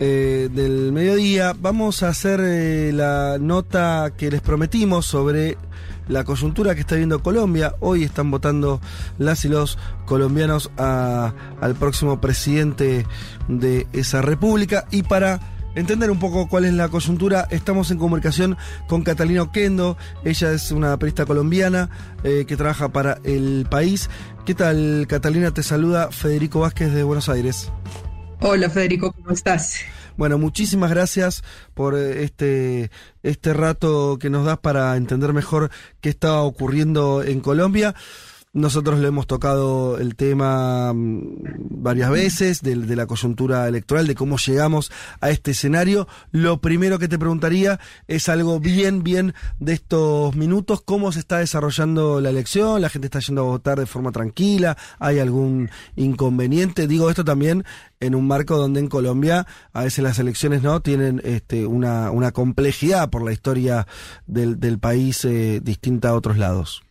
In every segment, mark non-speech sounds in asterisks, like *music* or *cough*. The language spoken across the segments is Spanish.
eh, del mediodía, vamos a hacer eh, la nota que les prometimos sobre la coyuntura que está viendo Colombia. Hoy están votando las y los colombianos al próximo presidente de esa república. Y para entender un poco cuál es la coyuntura, estamos en comunicación con Catalina Oquendo. Ella es una periodista colombiana eh, que trabaja para el país. ¿Qué tal, Catalina? Te saluda Federico Vázquez de Buenos Aires. Hola Federico, ¿cómo estás? Bueno, muchísimas gracias por eh, este, este rato que nos das para entender mejor qué está ocurriendo en Colombia. Nosotros le hemos tocado el tema mm, varias veces de, de la coyuntura electoral, de cómo llegamos a este escenario. Lo primero que te preguntaría es algo bien, bien de estos minutos, cómo se está desarrollando la elección, la gente está yendo a votar de forma tranquila, hay algún inconveniente. Digo esto también en un marco donde en Colombia a veces las elecciones no tienen este, una, una complejidad por la historia del, del país eh, distinta a otros lados.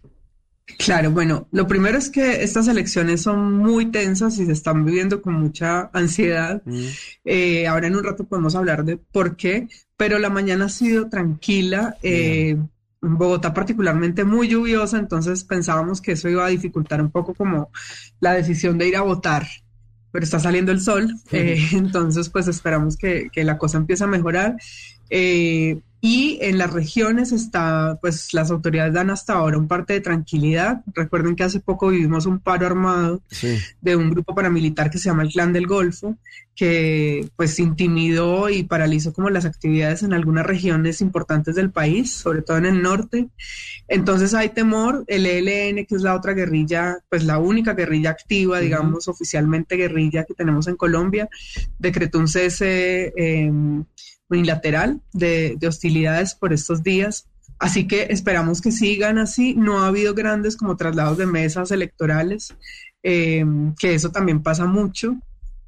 Claro, bueno, lo primero es que estas elecciones son muy tensas y se están viviendo con mucha ansiedad. Eh, ahora en un rato podemos hablar de por qué, pero la mañana ha sido tranquila. eh, en Bogotá particularmente muy lluviosa, entonces pensábamos que eso iba a dificultar un poco como la decisión de ir a votar, pero está saliendo el sol, eh, *laughs* entonces pues esperamos que, que la cosa empiece a mejorar. Eh, y en las regiones está, pues las autoridades dan hasta ahora un parte de tranquilidad. Recuerden que hace poco vivimos un paro armado Sí. de un grupo paramilitar que se llama el Clan del Golfo, que pues intimidó y paralizó como las actividades en algunas regiones importantes del país, sobre todo en el norte. Entonces hay temor, el ELN, que es la otra guerrilla, pues la única guerrilla activa, digamos, oficialmente guerrilla que tenemos en Colombia, decretó un cese eh, unilateral de, de hostilidades por estos días. Así que esperamos que sigan así. No ha habido grandes como traslados de mesas electorales, eh, que eso también pasa mucho,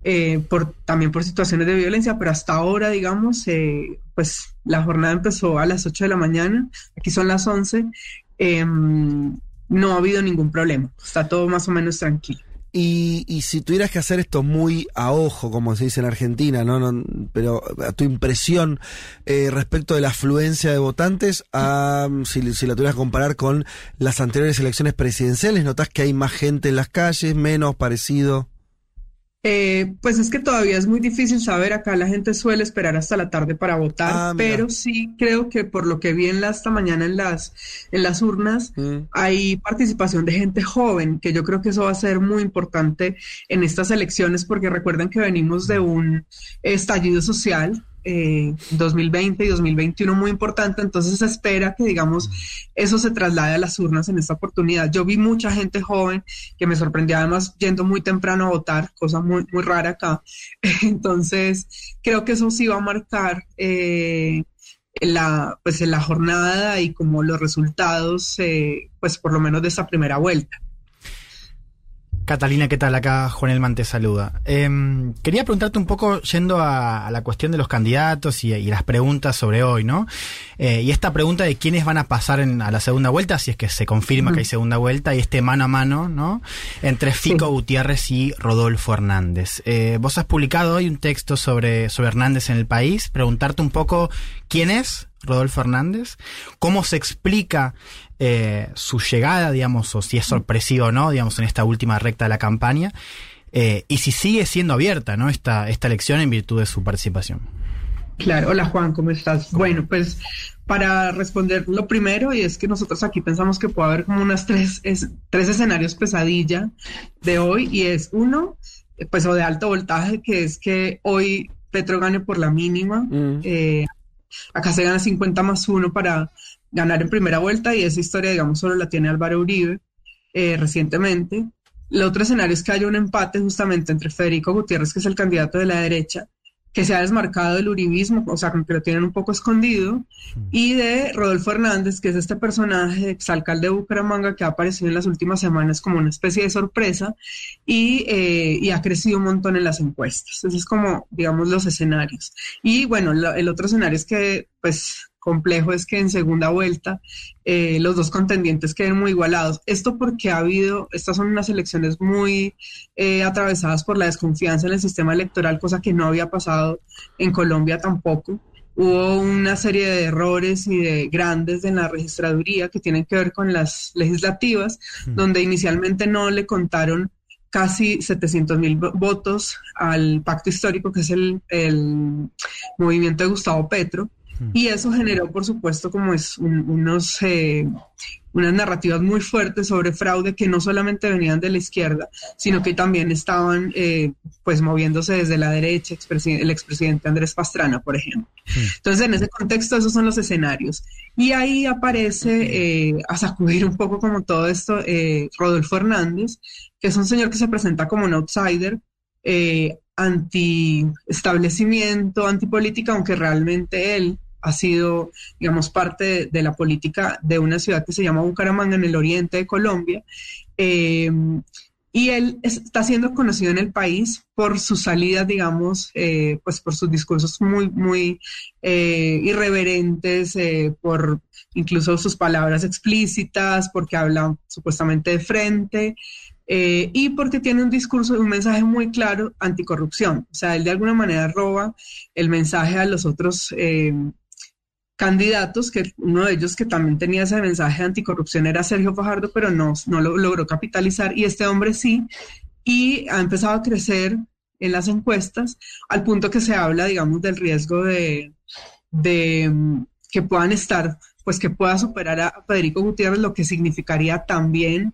eh, por, también por situaciones de violencia, pero hasta ahora, digamos, eh, pues la jornada empezó a las 8 de la mañana, aquí son las 11, eh, no ha habido ningún problema, está todo más o menos tranquilo. Y, y si tuvieras que hacer esto muy a ojo, como se dice en Argentina, ¿no? no pero a tu impresión eh, respecto de la afluencia de votantes, a, si, si la tuvieras que comparar con las anteriores elecciones presidenciales, ¿notás que hay más gente en las calles, menos parecido? Eh, pues es que todavía es muy difícil saber, acá la gente suele esperar hasta la tarde para votar, Ah, pero sí creo que por lo que vi en la, esta mañana en las, en las urnas, Mm. hay participación de gente joven, que yo creo que eso va a ser muy importante en estas elecciones, porque recuerden que venimos de un estallido social. Eh, 2020 y 2021 muy importante, entonces se espera que digamos eso se traslade a las urnas en esta oportunidad. Yo vi mucha gente joven que me sorprendió además yendo muy temprano a votar, cosa muy, muy rara acá. *laughs* Entonces, creo que eso sí va a marcar eh, la, pues, la jornada y como los resultados, eh, pues por lo menos de esta primera vuelta. Catalina, ¿qué tal? Acá Juan Elman te saluda. Em, quería preguntarte un poco, yendo a, a la cuestión de los candidatos y, y las preguntas sobre hoy, ¿no? Eh, y esta pregunta de quiénes van a pasar en- a la segunda vuelta, si es que se confirma que hay segunda vuelta, y este mano a mano, ¿no? Entre Fico Sí. Gutiérrez y Rodolfo Hernández. Eh, vos has publicado hoy un texto sobre, sobre Hernández en el país, preguntarte un poco quién es Rodolfo Hernández, cómo se explica eh, su llegada, digamos, o si es sorpresivo o no, digamos, en esta última recta de la campaña, eh, y si sigue siendo abierta, ¿no? Esta, esta elección en virtud de su participación. Claro, hola Juan, ¿cómo estás? Bueno, pues para responder lo primero, y es que nosotros aquí pensamos que puede haber como unas tres, es- tres escenarios pesadilla de hoy, y es uno, pues o de alto voltaje, que es que hoy Petro gane por la mínima, Mm. eh, acá se gana 50 más uno para ganar en primera vuelta, y esa historia, digamos, solo la tiene Álvaro Uribe eh, recientemente. El otro escenario es que haya un empate justamente entre Federico Gutiérrez, que es el candidato de la derecha, que se ha desmarcado del uribismo, o sea, que lo tienen un poco escondido, y de Rodolfo Hernández, que es este personaje, exalcalde de Bucaramanga, que ha aparecido en las últimas semanas como una especie de sorpresa y, eh, y ha crecido un montón en las encuestas. Esos es como, digamos, los escenarios. Y bueno, el otro escenario es que, pues, complejo es que en segunda vuelta eh, los dos contendientes queden muy igualados. Esto porque ha habido, estas son unas elecciones muy eh, atravesadas por la desconfianza en el sistema electoral, cosa que no había pasado en Colombia tampoco. Hubo una serie de errores y de grandes en la registraduría que tienen que ver con las legislativas, donde inicialmente no le contaron casi 700 mil votos al pacto histórico, que es el, el movimiento de Gustavo Petro, y eso generó, por supuesto, como es unos, eh, unas narrativas muy fuertes sobre fraude que no solamente venían de la izquierda, sino que también estaban eh, pues moviéndose desde la derecha, el expresidente Andrés Pastrana, por ejemplo. Entonces, en ese contexto, esos son los escenarios. Y ahí aparece eh, a sacudir un poco como todo esto Rodolfo Hernández, que es un señor que se presenta como un outsider, anti-establecimiento, antipolítica, aunque realmente él ha sido, digamos, parte de, la política de una ciudad que se llama Bucaramanga en el oriente de Colombia. Em, y él está siendo conocido en el país por sus salidas, digamos, eh, pues por sus discursos muy, muy eh, irreverentes, eh, por incluso sus palabras explícitas, porque habla supuestamente de frente. Y porque tiene un discurso, un mensaje muy claro anticorrupción. O sea, él de alguna manera roba el mensaje a los otros candidatos, que uno de ellos que también tenía ese mensaje anticorrupción era Sergio Fajardo, pero no, no lo logró capitalizar y este hombre sí, y ha empezado a crecer en las encuestas al punto que se habla, digamos, del riesgo de, de mm, que puedan estar, pues que pueda superar a Federico Gutiérrez, lo que significaría también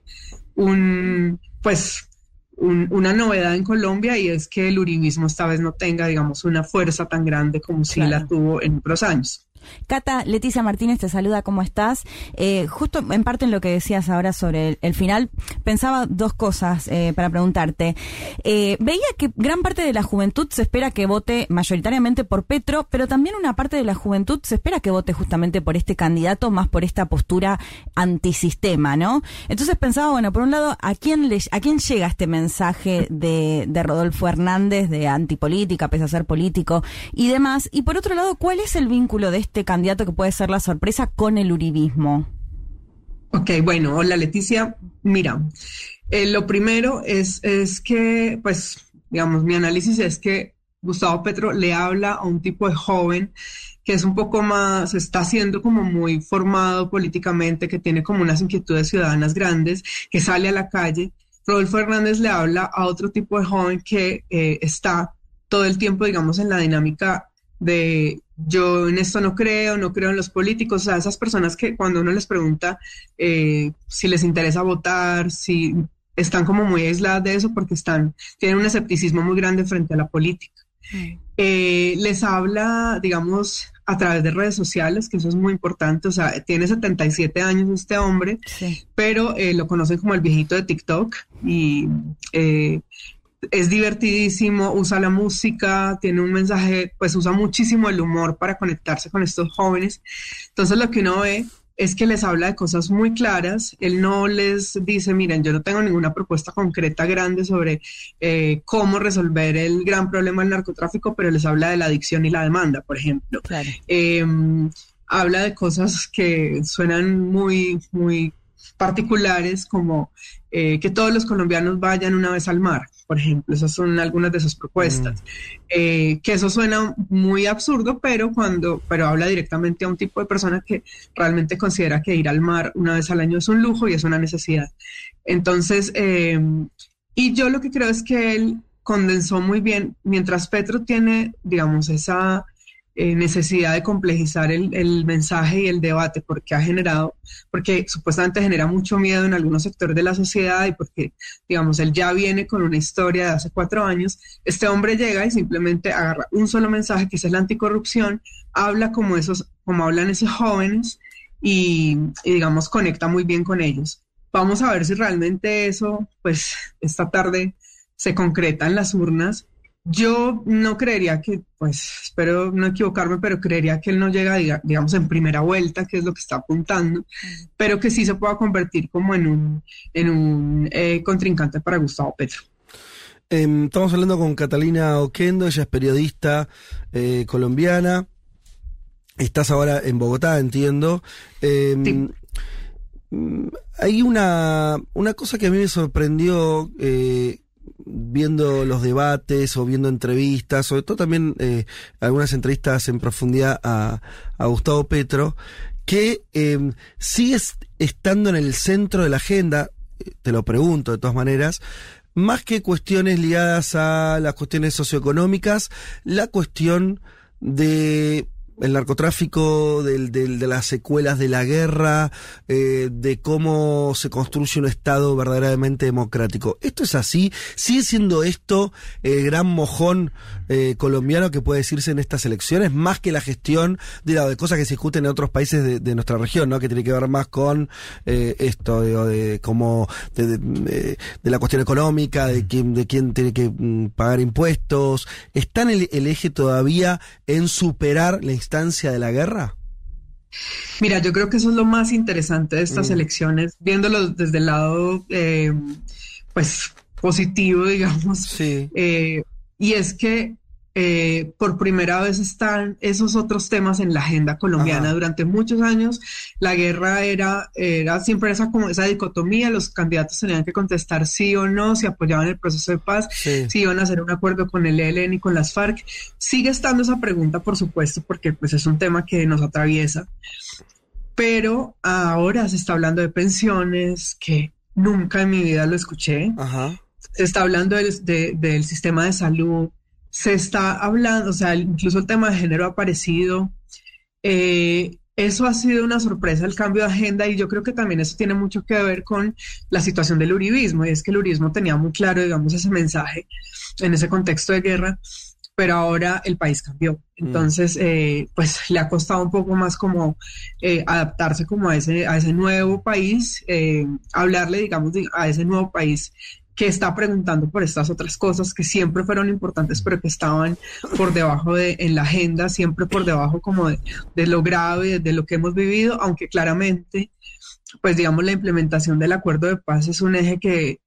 un, pues, una novedad en Colombia y es que el uribismo esta vez no tenga, digamos, una fuerza tan grande como si la tuvo en otros años. Cata, Leticia Martínez te saluda, ¿cómo estás? Eh, justo en parte en lo que decías ahora sobre el, final, pensaba dos cosas eh, para preguntarte. Eh, veía que gran parte de la juventud se espera que vote mayoritariamente por Petro, pero también una parte de la juventud se espera que vote justamente por este candidato, más por esta postura antisistema, ¿no? Entonces pensaba, bueno, por un lado, ¿a quién, le, a quién llega este mensaje de, de Rodolfo Hernández de antipolítica, pese a ser político y demás? Y por otro lado, ¿cuál es el vínculo de este este candidato que puede ser la sorpresa con el uribismo? Ok, bueno, hola Leticia. Mira, eh, lo primero es, es que, pues, digamos, mi análisis es que Gustavo Petro le habla a un tipo de joven que es un poco más, está siendo como muy formado políticamente, que tiene como unas inquietudes ciudadanas grandes, que sale a la calle. Rodolfo Hernández le habla a otro tipo de joven que eh, está todo el tiempo, digamos, en la dinámica de yo en esto no creo, no creo en los políticos, o sea, esas personas que cuando uno les pregunta eh, si les interesa votar, si están como muy aisladas de eso porque están, tienen un escepticismo muy grande frente a la política. Mm. Eh, les habla, digamos, a través de redes sociales, que eso es muy importante, o sea, tiene 77 años este hombre, pero eh, lo conocen como el viejito de TikTok y es divertidísimo, usa la música, tiene un mensaje, pues usa muchísimo el humor para conectarse con estos jóvenes. Entonces lo que uno ve es que les habla de cosas muy claras, él no les dice, miren, yo no tengo ninguna propuesta concreta grande sobre eh, cómo resolver el gran problema del narcotráfico, pero les habla de la adicción y la demanda, por ejemplo. Em, habla de cosas que suenan muy, muy particulares como eh, que todos los colombianos vayan una vez al mar, por ejemplo. Esas son algunas de sus propuestas. Mm. Eh, que eso suena muy absurdo, pero cuando, pero habla directamente a un tipo de persona que realmente considera que ir al mar una vez al año es un lujo y es una necesidad. Entonces, em, y yo lo que creo es que él condensó muy bien, mientras Petro tiene, digamos, esa eh, necesidad de complejizar el, mensaje y el debate porque ha generado, porque supuestamente genera mucho miedo en algunos sectores de la sociedad y porque, digamos, él ya viene con una historia de hace cuatro años, este hombre llega y simplemente agarra un solo mensaje que es la anticorrupción, habla como esos, como hablan esos jóvenes y, y digamos, conecta muy bien con ellos. Vamos a ver si realmente eso, pues, esta tarde se concreta en las urnas Yo no creería que, pues espero no equivocarme, pero creería que él no llega, digamos, en primera vuelta, que es lo que está apuntando, pero que sí se pueda convertir como en un, en un eh, contrincante para Gustavo Petro. Em, estamos hablando con Catalina Oquendo, ella es periodista eh, colombiana. Estás ahora en Bogotá, entiendo. Em, mm, hay una, una cosa que a mí me sorprendió eh, viendo los debates o viendo entrevistas, sobre todo también eh, algunas entrevistas en profundidad a, Gustavo Petro, que eh, sigue estando en el centro de la agenda, eh, te lo pregunto de todas maneras, más que cuestiones ligadas a las cuestiones socioeconómicas, la cuestión de el narcotráfico, del, de las secuelas de la guerra, eh, de cómo se construye un Estado verdaderamente democrático. ¿Esto es así? ¿Sigue siendo esto el gran mojón eh, colombiano que puede decirse en estas elecciones, más que la gestión de, de cosas que se discuten en otros países de, nuestra región, ¿no? que tiene que ver más con eh, esto, de como de, la cuestión económica, de quién, de quién tiene que mm, pagar impuestos? ¿Está en el, el eje todavía en superar la de la guerra? Mira, yo creo que eso es lo más interesante de estas mm. elecciones, viéndolo desde el lado, eh, pues, positivo, *laughs* digamos. Sí. Eh, y es que eh, por primera vez están esos otros temas en la agenda colombiana. Durante muchos años la guerra era, era siempre esa, como esa dicotomía, los candidatos tenían que contestar sí o no, si apoyaban el proceso de paz, si iban a hacer un acuerdo con el ELN y con las FARC. Sigue estando esa pregunta, por supuesto, porque pues es un tema que nos atraviesa. Pero ahora se está hablando de pensiones, que nunca en mi vida lo escuché. Se está hablando del sistema de salud, se está hablando, o sea, incluso el tema de género ha aparecido. Eh, eso ha sido una sorpresa, el cambio de agenda, y yo creo que también eso tiene mucho que ver con la situación del uribismo, y es que el uribismo tenía muy claro, digamos, ese mensaje en ese contexto de guerra, pero ahora el país cambió. Mm. Entonces, eh, pues le ha costado un poco más como eh, adaptarse como a ese, a ese nuevo país, hablarle, digamos, a ese nuevo país que está preguntando por estas otras cosas que siempre fueron importantes, pero que estaban por debajo de, en la agenda, siempre por debajo como de, lo grave, de lo que hemos vivido, aunque claramente, pues digamos, la implementación del acuerdo de paz es un eje que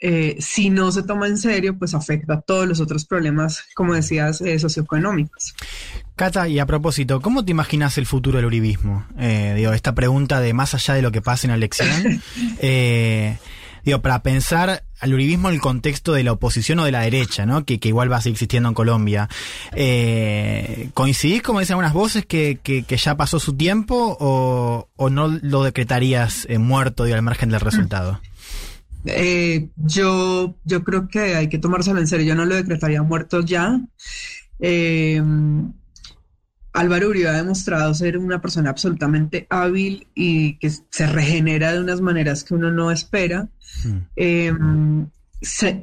eh, si no se toma en serio, pues afecta a todos los otros problemas, como decías, eh, socioeconómicos. Cata, y a propósito, ¿cómo te imaginas el futuro del uribismo? Eh, digo, esta pregunta de más allá de lo que pase en la elección. *laughs* eh, digo, para pensar al uribismo en el contexto de la oposición o de la derecha, ¿no? Que, igual va a seguir existiendo en Colombia. Eh, ¿Coincidís, como dicen algunas voces, que, ya pasó su tiempo o, no lo decretarías eh, muerto, digo, al margen del resultado? Eh, yo, yo creo que hay que tomárselo en serio. Yo no lo decretaría muerto ya. Álvaro Uribe ha demostrado ser una persona absolutamente hábil y que se regenera de unas maneras que uno no espera. Hmm. Em,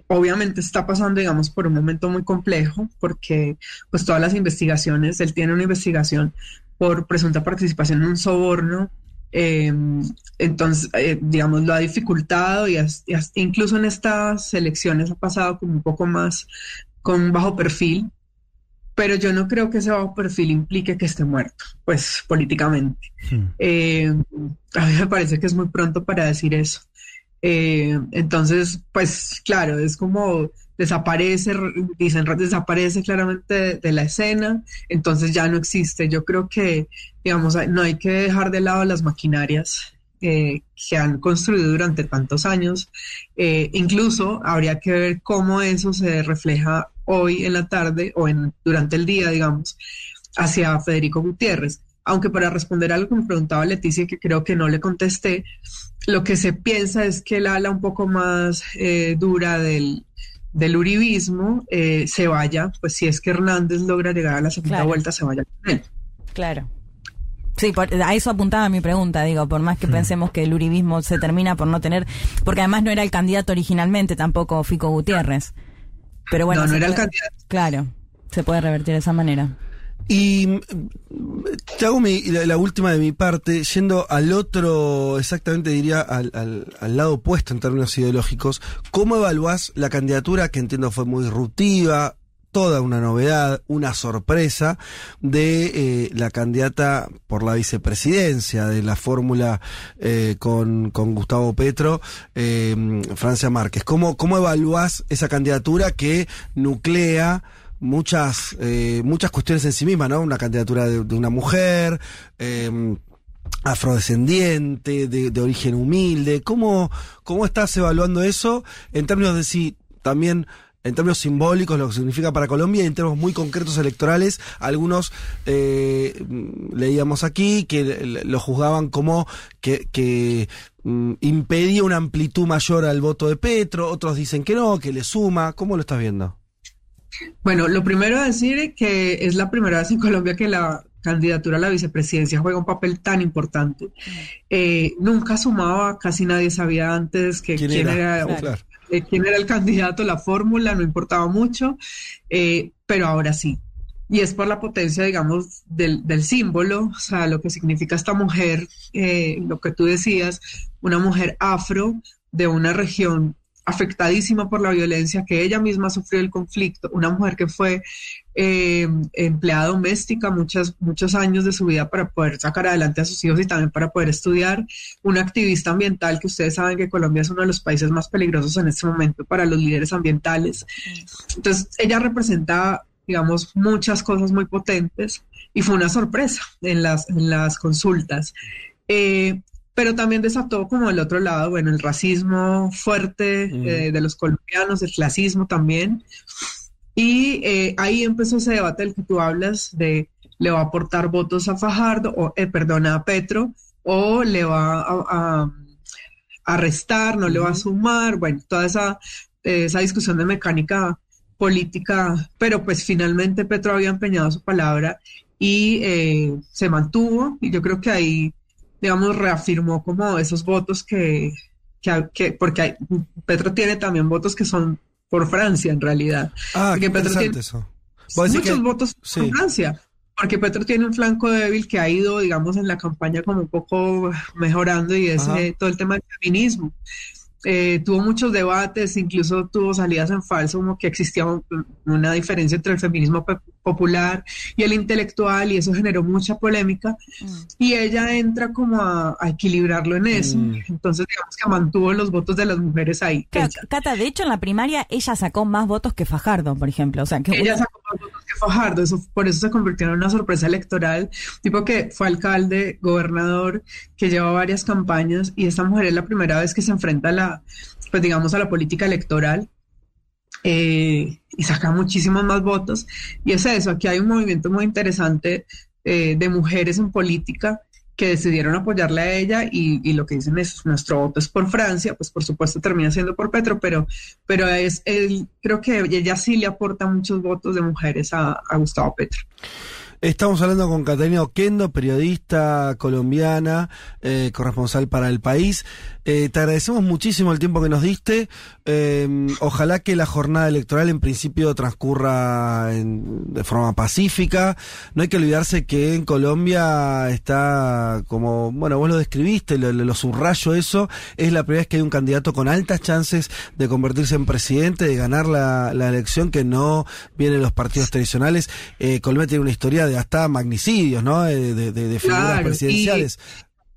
obviamente está pasando, digamos, por un momento muy complejo, porque pues todas las investigaciones, él tiene una investigación por presunta participación en un soborno, em, entonces, eh, digamos, lo ha dificultado y, incluso en estas elecciones ha pasado como un poco más con bajo perfil pero yo no creo que ese bajo perfil implique que esté muerto, pues políticamente. Hmm. Eh, a mí me parece que es muy pronto para decir eso. Eh, entonces, pues claro, es como desaparece, dicen, desaparece claramente de, la escena, entonces ya no existe. Yo creo que, digamos, no hay que dejar de lado las maquinarias eh, que han construido durante tantos años. incluso habría que ver cómo eso se refleja hoy en la tarde o en, durante el día, digamos, hacia Federico Gutiérrez. Aunque para responder a lo que me preguntaba Leticia, que creo que no le contesté, lo que se piensa es que el ala un poco más eh, dura del, del uribismo eh, se vaya, pues si es que Hernández logra llegar a la segunda vuelta, se vaya con él. Claro. Sí, a eso apuntaba mi pregunta, digo, por más que pensemos que el uribismo se termina por no tener, porque además no era el candidato originalmente tampoco Fico Gutiérrez. Pero bueno, no, no era el candidato. Claro, se puede revertir de esa manera. Y mm, te hago la, última de mi parte, yendo al otro, exactamente diría al, al, lado opuesto en términos ideológicos, ¿cómo evaluás la candidatura que entiendo fue muy disruptiva, toda una novedad, una sorpresa de eh, la candidata por la vicepresidencia de la fórmula eh, con, con, Gustavo Petro, eh, Francia Márquez. ¿Cómo, ¿Cómo evaluás esa candidatura que nuclea muchas, muchas cuestiones en sí misma, ¿no? Una candidatura de, una mujer, afrodescendiente, de, de, origen humilde. ¿Cómo, ¿Cómo estás evaluando eso en términos de si también en términos simbólicos lo que significa para Colombia y en términos muy concretos electorales, algunos eh, leíamos aquí que lo juzgaban como que, que mm, impedía una amplitud mayor al voto de Petro, otros dicen que no, que le suma. ¿Cómo lo estás viendo? Bueno, lo primero a decir es que es la primera vez en Colombia que la candidatura a la vicepresidencia juega un papel tan importante. Eh, nunca sumaba, casi nadie sabía antes que quién, era, eh, quién era el candidato, la fórmula, no importaba mucho, eh, pero ahora sí. Y es por la potencia, digamos, del, del, símbolo, o sea, lo que significa esta mujer, lo que tú decías, una mujer afro de una región afectadísima por la violencia, que ella misma sufrió el conflicto, una mujer que fue eh, empleada doméstica muchos, muchos años de su vida para poder sacar adelante a sus hijos y también para poder estudiar, una activista ambiental que ustedes saben que Colombia es uno de los países más peligrosos en este momento para los líderes ambientales. Entonces, ella representa, digamos, muchas cosas muy potentes y fue una sorpresa en las, en las consultas. Eh, pero también desató como el otro lado, bueno, el racismo fuerte eh, de los colombianos, el clasismo también. Y eh, ahí empezó ese debate del que tú hablas de le va a aportar votos a Fajardo, o eh, perdona, a Petro, o le va a, a, restar, no le va a sumar, bueno, toda esa, esa discusión de mecánica política, pero pues finalmente Petro había empeñado su palabra y se mantuvo, y yo creo que ahí digamos, reafirmó como esos votos que, que, porque Petro tiene también votos que son por Francia en realidad. Ah, porque Petro tiene eso. muchos votos por Francia. Porque Petro tiene un flanco débil que ha ido, digamos, en la campaña como un poco mejorando y es eh, todo el tema del feminismo. Eh, tuvo muchos debates, incluso tuvo salidas en falso, como que existía una diferencia entre el feminismo popular y el intelectual, y eso generó mucha polémica. Mm. Y ella entra como a, equilibrarlo en eso. Mm. Entonces, digamos que mantuvo los votos de las mujeres ahí. Cata, de hecho, en la primaria ella sacó más votos que Fajardo, por ejemplo. O sea, que ella sacó más votos que Fajardo, eso, por eso se convirtió en una sorpresa electoral. Tipo que fue alcalde, gobernador, que lleva varias campañas, y esta mujer es la primera vez que se enfrenta a la pues digamos, a la política electoral eh, y saca muchísimos más votos. Y es eso, aquí hay un movimiento muy interesante eh, de mujeres en política que decidieron apoyarle a ella y, lo que dicen es nuestro voto es por Francia, pues por supuesto termina siendo por Petro, pero, pero es el, creo que ella sí le aporta muchos votos de mujeres a, a Gustavo Petro. Estamos hablando con Catalina Oquendo, periodista colombiana, eh, corresponsal para el país. Eh, te agradecemos muchísimo el tiempo que nos diste. Eh, ojalá que la jornada electoral en principio transcurra de forma pacífica. No hay que olvidarse que en Colombia está como, bueno, vos lo describiste, lo, subrayo eso, es la primera vez que hay un candidato con altas chances de convertirse en presidente, de ganar la, elección que no vienen los partidos tradicionales. Colombia tiene una historia de hasta magnicidios, ¿no? De, de, figuras presidenciales.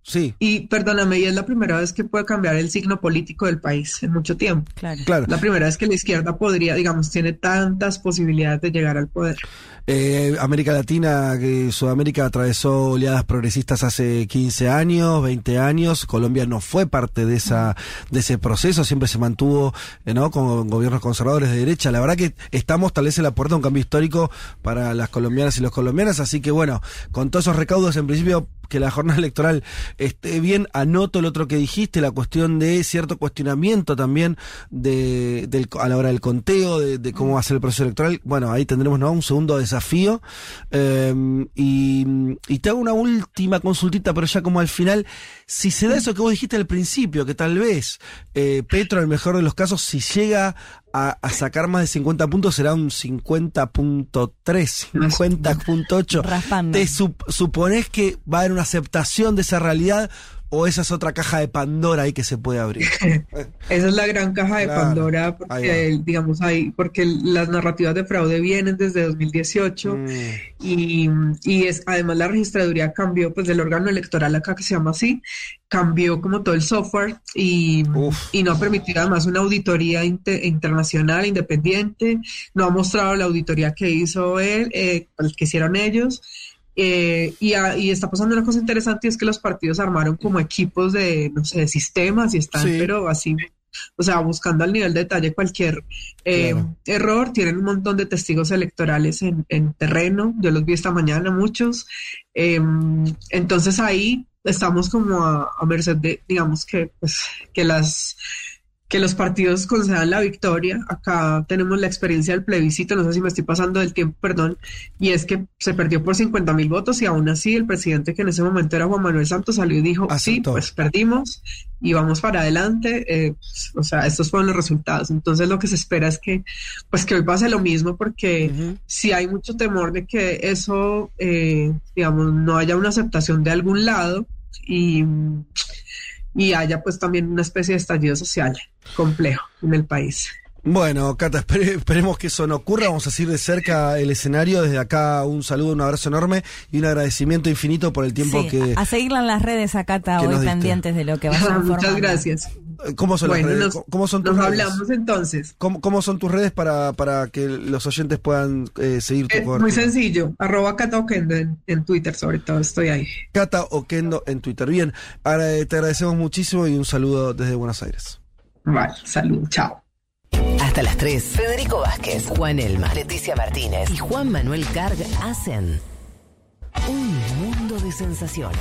Sí. Y perdóname, y es la primera vez que puede cambiar el signo político del país en mucho tiempo. Claro. claro. La primera vez que la izquierda podría, digamos, tiene tantas posibilidades de llegar al poder. Eh, América Latina, que Sudamérica atravesó oleadas progresistas hace 15 años, 20 años. Colombia no fue parte de esa de ese proceso, siempre se mantuvo eh, ¿no? con gobiernos conservadores de derecha. La verdad que estamos tal vez en la puerta de un cambio histórico para las colombianas y los colombianos, así que bueno, con todos esos recaudos en principio que la jornada *laughs* electoral esté bien. Anoto el otro que dijiste, la cuestión de cierto cuestionamiento también de, a la hora del conteo, de, cómo va a ser el proceso electoral. Bueno, ahí tendremos ¿no? un segundo desafío. Em, y, y te hago una última consultita, pero ya como al final, si se da eso que vos dijiste al principio, que tal vez eh, Petro, en el mejor de los casos, si llega a, sacar más de 50 puntos será un 50.3, 50.8. *laughs* ¿Te supones que va a haber una aceptación de esa realidad o esa es otra caja de Pandora ahí que se puede abrir. *laughs* esa es la gran caja de Claro, Pandora, porque, digamos, ahí, porque las narrativas de fraude vienen desde 2018 Mm, y, y es, además la registraduría cambió, pues del órgano electoral acá que se llama así, cambió como todo el software y, Uf. y no ha permitido además una auditoría inte- internacional independiente, no ha mostrado la auditoría que hizo él, eh, pues, que hicieron ellos. Eh, y, a- y está pasando una cosa interesante y es que los partidos armaron como equipos de, no sé, de sistemas y están, Sí. pero así, o sea, buscando al nivel de detalle cualquier eh, Claro. error. Tienen un montón de testigos electorales en, en terreno. Yo los vi esta mañana, muchos. Eh, entonces ahí estamos como a, a merced de, digamos que, pues, que las que los partidos concedan la victoria. Acá tenemos la experiencia del plebiscito, no sé si me estoy pasando del tiempo, perdón, y es que se perdió por 50 mil votos y aún así el presidente que en ese momento era Juan Manuel Santos salió y dijo, sí, Aceptó. pues perdimos y vamos para adelante. eh, pues, o sea, estos fueron los resultados. Entonces lo que se espera es que, pues que hoy pase lo mismo porque si hay mucho temor de que eso, eh, digamos, no haya una aceptación de algún lado y, y haya pues también una especie de estallido social complejo en el país. Bueno, Cata, espere- esperemos que eso no ocurra. Vamos a seguir de cerca el escenario. Desde acá un saludo, un abrazo enorme y un agradecimiento infinito por el tiempo Sí, que... a seguirla en las redes a Cata hoy pendientes de lo que vaya Muchas informando. gracias. ¿Cómo son las Bueno, redes? nos, ¿Cómo son tus nos redes? hablamos entonces. ¿Cómo, cómo son tus redes para, para que los oyentes puedan eh, seguir tu Eh, muy sencillo, arroba Cata Oquendo en, en Twitter sobre todo, estoy ahí. Cata Oquendo en Twitter. Bien, ahora, eh, te agradecemos muchísimo y un saludo desde Buenos Aires. Vale, salud, chao. Hasta las 3. Federico Vázquez, Juan Elma, Leticia Martínez y Juan Manuel Carg hacen un mundo de sensaciones.